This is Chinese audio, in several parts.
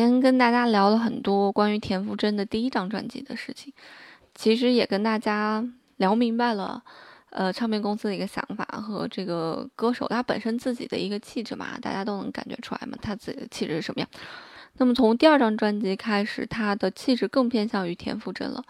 今天跟大家聊了很多关于田馥甄的第一张专辑的事情，其实也跟大家聊明白了，呃，唱片公司的一个想法和这个歌手他本身自己的一个气质嘛，大家都能感觉出来嘛，他自己的气质是什么样。那么从第二张专辑开始，他的气质更偏向于田馥甄了。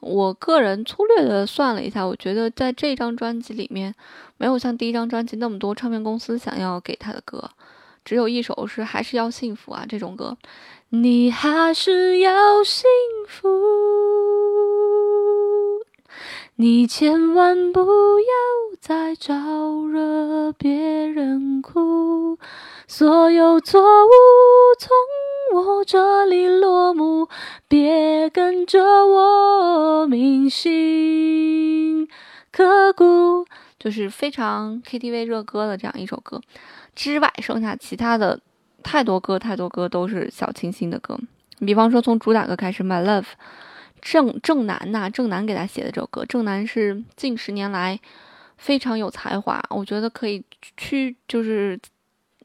我个人粗略的算了一下，我觉得在这张专辑里面，没有像第一张专辑那么多唱片公司想要给他的歌。只有一首是还是要幸福啊，这种歌，你还是要幸福，你千万不要再招惹别人哭，所有错误从我这里落幕，别跟着我铭心刻骨，就是非常 KTV 热歌的这样一首歌。之外，剩下其他的太多歌，太多歌都是小清新的歌。比方说，从主打歌开始，《My Love》，郑郑楠呐，郑楠给他写的这首歌。郑楠是近十年来非常有才华，我觉得可以去就是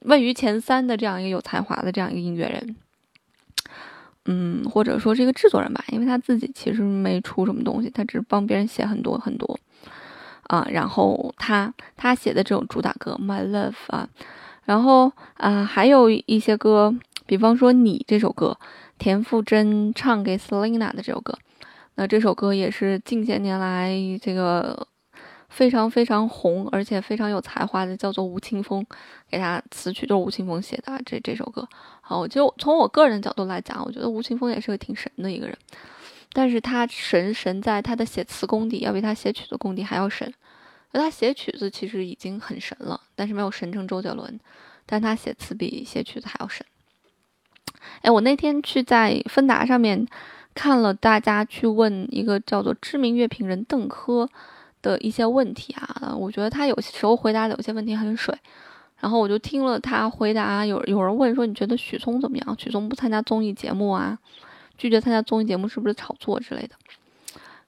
位于前三的这样一个有才华的这样一个音乐人。嗯，或者说这个制作人吧，因为他自己其实没出什么东西，他只是帮别人写很多很多。啊，然后他他写的这种主打歌《My Love》啊，然后啊还有一些歌，比方说你这首歌，田馥甄唱给 Selina 的这首歌，那这首歌也是近些年来这个非常非常红，而且非常有才华的，叫做吴青峰，给他词曲都是吴青峰写的这这首歌。好，我就从我个人角度来讲，我觉得吴青峰也是个挺神的一个人。但是他神神在他的写词功底要比他写曲子功底还要神，而他写曲子其实已经很神了，但是没有神成周杰伦，但他写词比写曲子还要神。哎，我那天去在芬达上面看了大家去问一个叫做知名乐评人邓科的一些问题啊，我觉得他有时候回答的有些问题很水，然后我就听了他回答，有有人问说你觉得许嵩怎么样？许嵩不参加综艺节目啊？拒绝参加综艺节目是不是炒作之类的？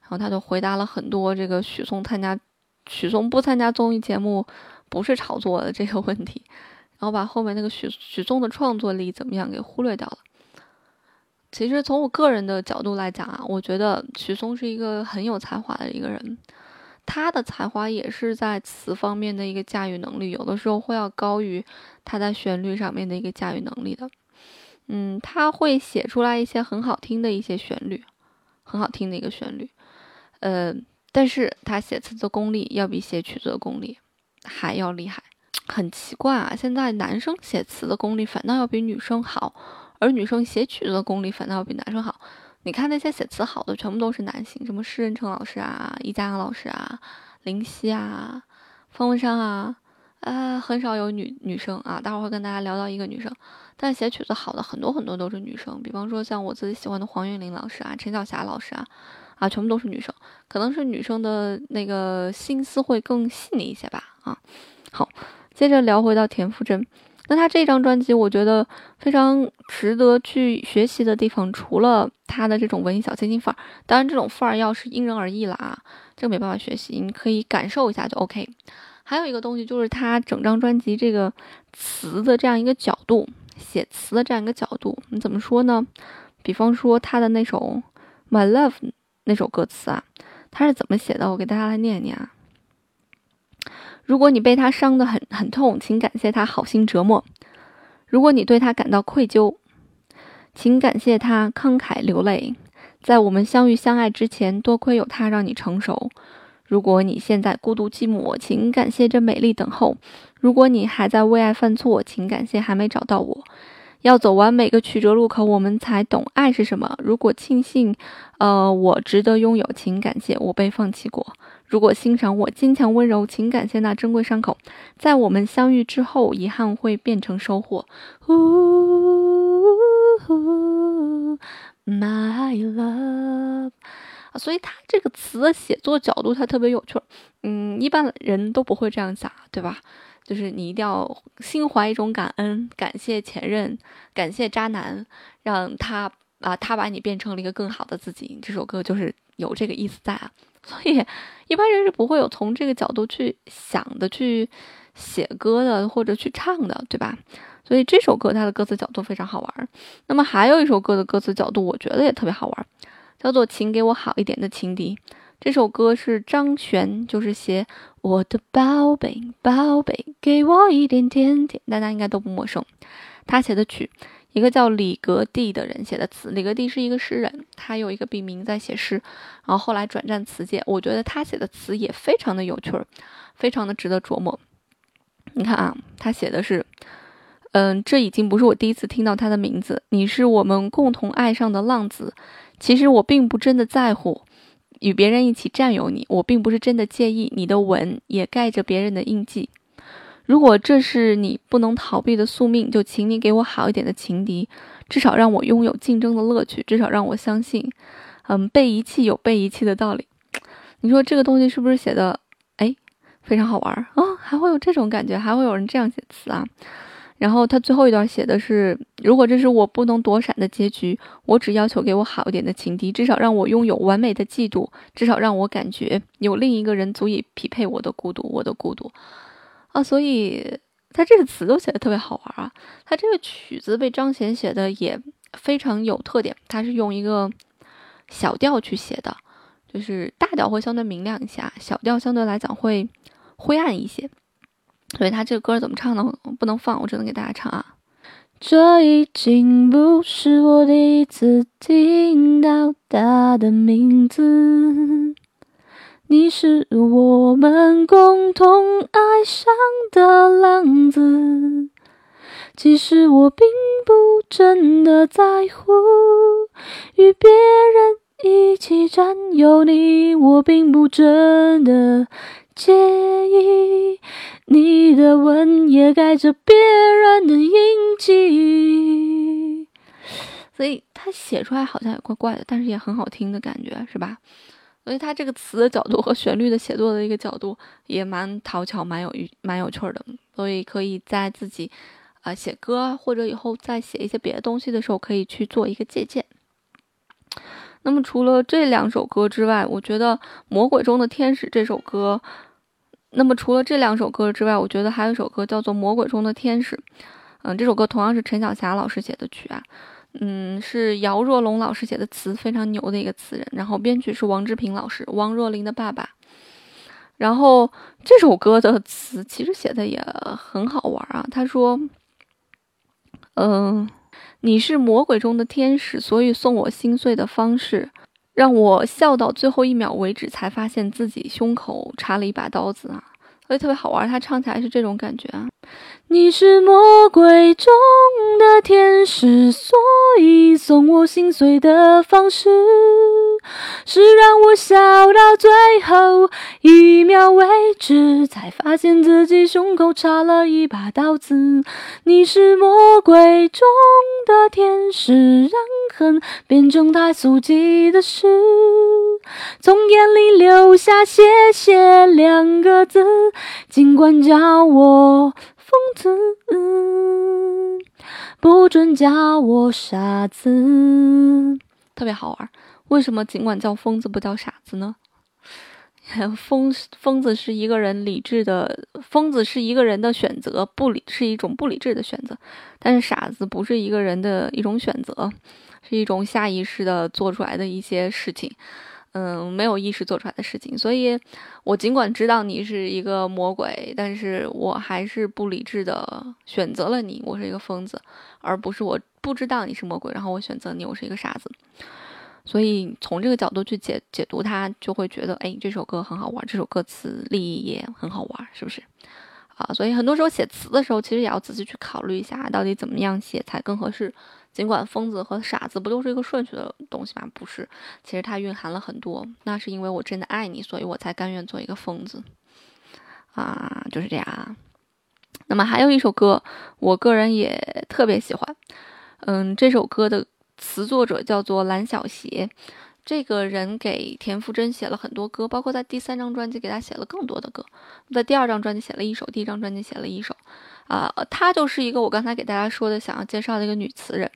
然后他就回答了很多这个许嵩参加许嵩不参加综艺节目不是炒作的这个问题，然后把后面那个许许嵩的创作力怎么样给忽略掉了。其实从我个人的角度来讲啊，我觉得许嵩是一个很有才华的一个人，他的才华也是在词方面的一个驾驭能力，有的时候会要高于他在旋律上面的一个驾驭能力的。嗯，他会写出来一些很好听的一些旋律，很好听的一个旋律，呃，但是他写词的功力要比写曲子的功力还要厉害，很奇怪啊！现在男生写词的功力反倒要比女生好，而女生写曲子的功力反倒要比男生好。你看那些写词好的，全部都是男性，什么施仁成老师啊、易家扬老师啊、林夕啊、方文山啊。啊，很少有女女生啊，待会儿会跟大家聊到一个女生，但写曲子好的很多很多都是女生，比方说像我自己喜欢的黄韵玲老师啊、陈小霞老师啊，啊，全部都是女生，可能是女生的那个心思会更细腻一些吧。啊，好，接着聊回到田馥甄，那她这张专辑我觉得非常值得去学习的地方，除了她的这种文艺小清新范儿，当然这种范儿要是因人而异了啊，这个没办法学习，你可以感受一下就 OK。还有一个东西就是他整张专辑这个词的这样一个角度，写词的这样一个角度，你怎么说呢？比方说他的那首《My Love》那首歌词啊，他是怎么写的？我给大家来念念啊。如果你被他伤得很很痛，请感谢他好心折磨；如果你对他感到愧疚，请感谢他慷慨流泪。在我们相遇相爱之前，多亏有他让你成熟。如果你现在孤独寂寞，请感谢这美丽等候；如果你还在为爱犯错，请感谢还没找到我。要走完每个曲折路口，我们才懂爱是什么。如果庆幸，呃，我值得拥有，请感谢我被放弃过。如果欣赏我坚强温柔，请感谢那珍贵伤口。在我们相遇之后，遗憾会变成收获。My love。啊，所以他这个词的写作角度，他特别有趣。嗯，一般人都不会这样想，对吧？就是你一定要心怀一种感恩，感谢前任，感谢渣男，让他啊，他把你变成了一个更好的自己。这首歌就是有这个意思在啊。所以一般人是不会有从这个角度去想的，去写歌的或者去唱的，对吧？所以这首歌它的歌词角度非常好玩。那么还有一首歌的歌词角度，我觉得也特别好玩，叫做《请给我好一点的情敌》。这首歌是张悬，就是写我的宝贝宝贝，给我一点甜甜，大家应该都不陌生。他写的曲，一个叫李格弟的人写的词。李格弟是一个诗人，他有一个笔名在写诗，然后后来转战词界。我觉得他写的词也非常的有趣儿，非常的值得琢磨。你看啊，他写的是，嗯，这已经不是我第一次听到他的名字。你是我们共同爱上的浪子，其实我并不真的在乎。与别人一起占有你，我并不是真的介意。你的吻也盖着别人的印记。如果这是你不能逃避的宿命，就请你给我好一点的情敌，至少让我拥有竞争的乐趣，至少让我相信，嗯，被遗弃有被遗弃的道理。你说这个东西是不是写的，哎，非常好玩啊？还会有这种感觉，还会有人这样写词啊？然后他最后一段写的是：如果这是我不能躲闪的结局，我只要求给我好一点的情敌，至少让我拥有完美的嫉妒，至少让我感觉有另一个人足以匹配我的孤独，我的孤独啊！所以他这个词都写的特别好玩啊！他这个曲子被张贤写的也非常有特点，他是用一个小调去写的，就是大调会相对明亮一些，小调相对来讲会灰暗一些。所以他这个歌怎么唱呢？不能放，我只能给大家唱啊。这已经不是我第一次听到他的名字，你是我们共同爱上的浪子。其实我并不真的在乎与别人一起占有你，我并不真的介意。你的吻也盖着别人的印记，所以他写出来好像也怪怪的，但是也很好听的感觉，是吧？所以他这个词的角度和旋律的写作的一个角度也蛮讨巧、蛮有、蛮有趣的，所以可以在自己啊写歌或者以后再写一些别的东西的时候，可以去做一个借鉴。那么除了这两首歌之外，我觉得《魔鬼中的天使》这首歌。那么除了这两首歌之外，我觉得还有一首歌叫做《魔鬼中的天使》。嗯，这首歌同样是陈小霞老师写的曲啊，嗯，是姚若龙老师写的词，非常牛的一个词人。然后编曲是王志平老师，王若琳的爸爸。然后这首歌的词其实写的也很好玩啊。他说：“嗯，你是魔鬼中的天使，所以送我心碎的方式。”让我笑到最后一秒为止，才发现自己胸口插了一把刀子啊！所以特别好玩，他唱起来是这种感觉啊。你是魔鬼中的天使，所以送我心碎的方式。是让我笑到最后一秒为止，才发现自己胸口插了一把刀子。你是魔鬼中的天使，让恨变成太俗气的事，从眼里流下谢谢两个字，尽管叫我疯子，不准叫我傻子，特别好玩。为什么尽管叫疯子不叫傻子呢？疯疯子是一个人理智的，疯子是一个人的选择，不理是一种不理智的选择。但是傻子不是一个人的一种选择，是一种下意识的做出来的一些事情，嗯，没有意识做出来的事情。所以，我尽管知道你是一个魔鬼，但是我还是不理智的选择了你。我是一个疯子，而不是我不知道你是魔鬼，然后我选择你，我是一个傻子。所以从这个角度去解解读它，就会觉得，哎，这首歌很好玩，这首歌词立意也很好玩，是不是？啊，所以很多时候写词的时候，其实也要仔细去考虑一下，到底怎么样写才更合适。尽管疯子和傻子不都是一个顺序的东西吗？不是，其实它蕴含了很多。那是因为我真的爱你，所以我才甘愿做一个疯子。啊，就是这样。那么还有一首歌，我个人也特别喜欢。嗯，这首歌的。词作者叫做蓝小邪，这个人给田馥甄写了很多歌，包括在第三张专辑给他写了更多的歌，在第二张专辑写了一首，第一张专辑写了一首，啊，他就是一个我刚才给大家说的想要介绍的一个女词人，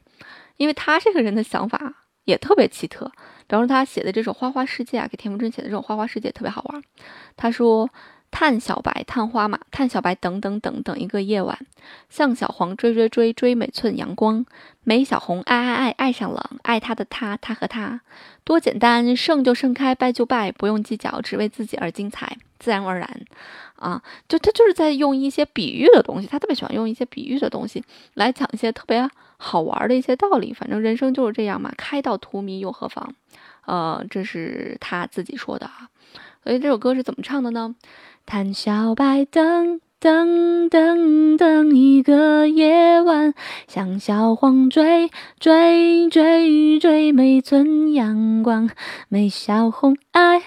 因为他这个人的想法也特别奇特，比方说他写的这首《花花世界》啊，给田馥甄写的这种《花花世界》特别好玩，他说。探小白，探花马，探小白，等等等等一个夜晚，向小黄追追追追每寸阳光，美小红爱爱爱爱上了爱他的他，他和他多简单，盛就盛开，败就败，不用计较，只为自己而精彩，自然而然。啊，就他就是在用一些比喻的东西，他特别喜欢用一些比喻的东西来讲一些特别好玩的一些道理。反正人生就是这样嘛，开到荼蘼又何妨？呃，这是他自己说的啊。所以这首歌是怎么唱的呢？谈小白等等等等一个夜晚，像小黄追追追追每寸阳光，美小红爱爱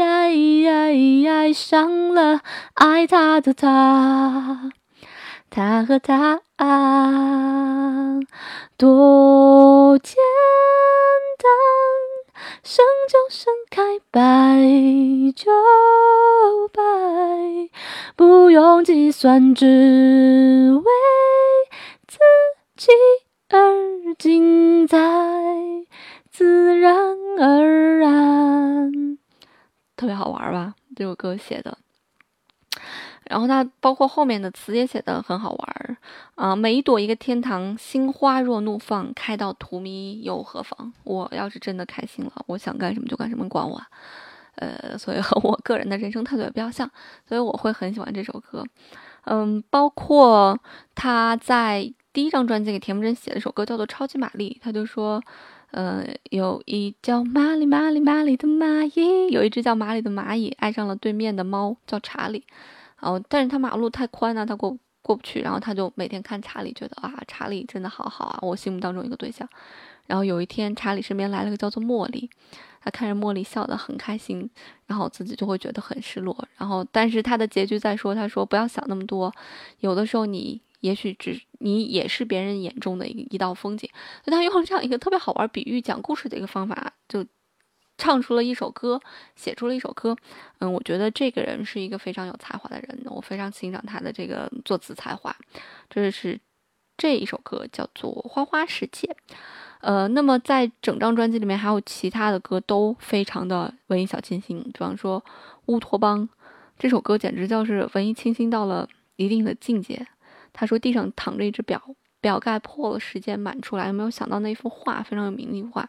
爱爱爱上了爱他的他，他和他多简单。盛就盛开，败就败，不用计算，只为自己而精彩，自然而然。特别好玩吧？这首歌写的。然后它包括后面的词也写的很好玩儿啊，每一朵一个天堂，心花若怒放，开到荼蘼又何妨？我要是真的开心了，我想干什么就干什么，管我。呃，所以和我个人的人生态度也比较像，所以我会很喜欢这首歌。嗯，包括他在第一张专辑给田馥甄写的一首歌叫做《超级玛丽》，他就说，呃，有一叫玛丽玛丽玛丽的蚂蚁，有一只叫玛丽的蚂蚁爱上了对面的猫，叫查理。哦，但是他马路太宽了，他过过不去。然后他就每天看查理，觉得啊，查理真的好好啊，我心目当中一个对象。然后有一天，查理身边来了个叫做茉莉，他看着茉莉笑得很开心，然后自己就会觉得很失落。然后，但是他的结局在说，他说不要想那么多，有的时候你也许只你也是别人眼中的一一道风景。所以他用了这样一个特别好玩比喻讲故事的一个方法，就。唱出了一首歌，写出了一首歌，嗯，我觉得这个人是一个非常有才华的人，我非常欣赏他的这个作词才华。这是这一首歌叫做《花花世界》，呃，那么在整张专辑里面还有其他的歌都非常的文艺小清新，比方说《乌托邦》这首歌简直就是文艺清新到了一定的境界。他说地上躺着一只表，表盖破了，时间满出来。有没有想到那幅画非常有名的一幅画？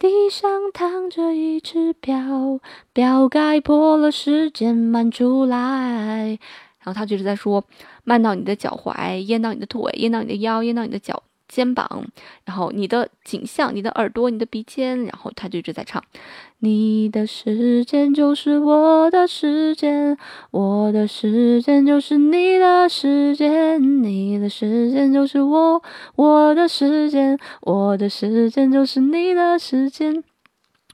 地上躺着一只表，表盖破了，时间慢出来。然后他就是在说，慢到你的脚踝，淹到你的腿，淹到你的腰，淹到你的脚。肩膀，然后你的颈项，你的耳朵，你的鼻尖，然后他就一直在唱：你的时间就是我的时间，我的时间就是你的时间，你的时间就是我，我的时间，我的时间就是你的时间，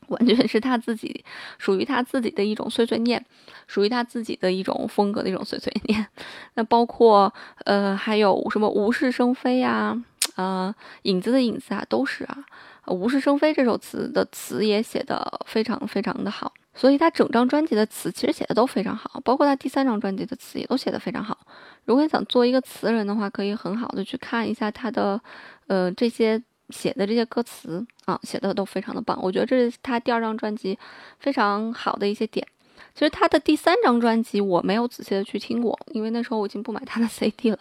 完全是他自己属于他自己的一种碎碎念，属于他自己的一种风格的一种碎碎念。那包括呃，还有什么无事生非呀？啊，影子的影子啊，都是啊，无事生非这首词的词也写的非常非常的好，所以他整张专辑的词其实写的都非常好，包括他第三张专辑的词也都写的非常好。如果你想做一个词人的话，可以很好的去看一下他的，呃，这些写的这些歌词啊，写的都非常的棒。我觉得这是他第二张专辑非常好的一些点。其实他的第三张专辑我没有仔细的去听过，因为那时候我已经不买他的 CD 了。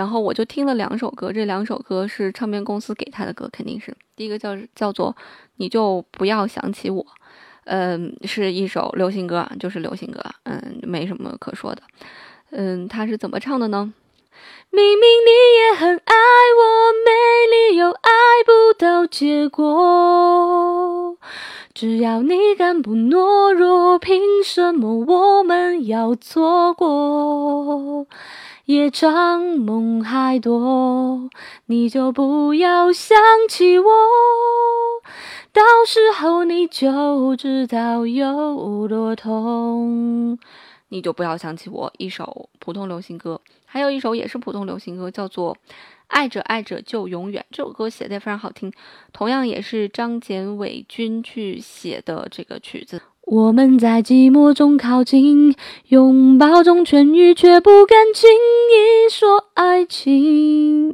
然后我就听了两首歌，这两首歌是唱片公司给他的歌，肯定是第一个叫叫做你就不要想起我，嗯，是一首流行歌，就是流行歌，嗯，没什么可说的，嗯，他是怎么唱的呢？明明你也很爱我，没理由爱不到结果，只要你敢不懦弱，凭什么我们要错过？夜长梦还多，你就不要想起我，到时候你就知道有多痛。你就不要想起我，一首普通流行歌，还有一首也是普通流行歌，叫做《爱着爱着就永远》。这首歌写的也非常好听，同样也是张简伟君去写的这个曲子。我们在寂寞中靠近，拥抱中痊愈，却不敢轻易说爱情。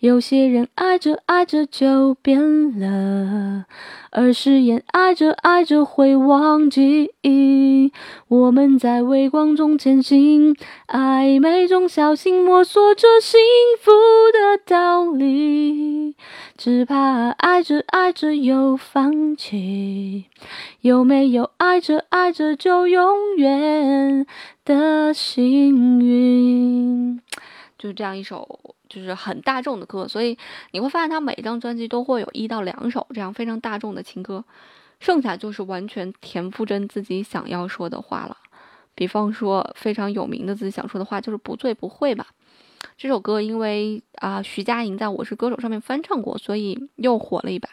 有些人爱着爱着就变了，而誓言爱着爱着会忘记。我们在微光中前行，暧昧中小心摸索着幸福的道理，只怕爱着爱着又放弃。有没有爱着爱着就永远的幸运？就这样一首，就是很大众的歌，所以你会发现他每一张专辑都会有一到两首这样非常大众的情歌。剩下就是完全田馥甄自己想要说的话了，比方说非常有名的自己想说的话就是不醉不会吧。这首歌因为啊徐佳莹在我是歌手上面翻唱过，所以又火了一把。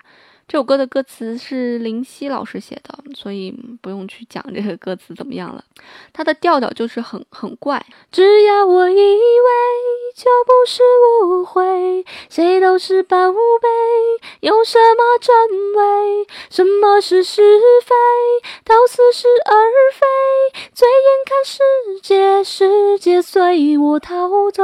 这首歌的歌词是林夕老师写的，所以不用去讲这个歌词怎么样了。它的调调就是很很怪。只要我以为，就不是误会。谁都是宝贝，有什么真伪？什么是是非？到似是而非。醉眼看世界，世界随我陶醉。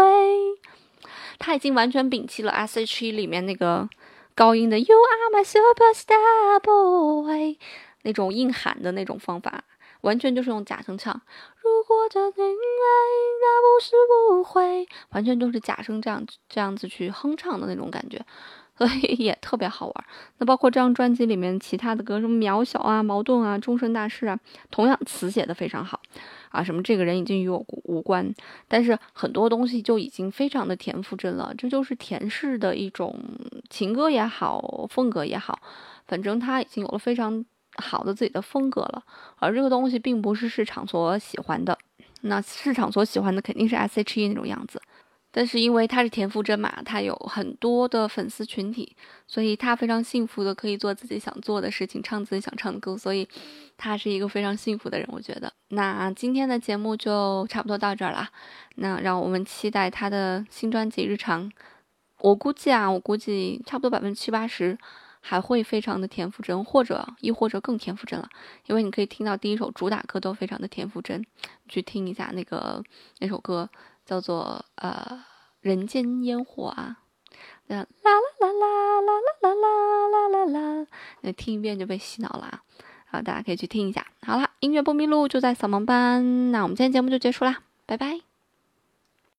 他已经完全摒弃了 S.H.E 里面那个。高音的 You are my superstar boy，那种硬喊的那种方法，完全就是用假声唱。如果这因为那不是误会，完全就是假声这样这样子去哼唱的那种感觉，所以也特别好玩。那包括这张专辑里面其他的歌，什么渺小啊、矛盾啊、终身大事啊，同样词写的非常好。啊，什么这个人已经与我无关，但是很多东西就已经非常的田馥甄了，这就是田氏的一种情歌也好，风格也好，反正他已经有了非常好的自己的风格了。而这个东西并不是市场所喜欢的，那市场所喜欢的肯定是 S.H.E 那种样子。但是因为他是田馥甄嘛，他有很多的粉丝群体，所以他非常幸福的可以做自己想做的事情，唱自己想唱的歌，所以他是一个非常幸福的人，我觉得。那今天的节目就差不多到这儿了，那让我们期待他的新专辑《日常》。我估计啊，我估计差不多百分之七八十还会非常的田馥甄，或者亦或者更田馥甄了，因为你可以听到第一首主打歌都非常的田馥甄，去听一下那个那首歌。叫做呃人间烟火啊，啦啦啦啦啦啦啦啦啦啦啦，那听一遍就被洗脑了啊！好，大家可以去听一下。好啦，音乐不迷路就在扫盲班。那我们今天节目就结束啦，拜拜。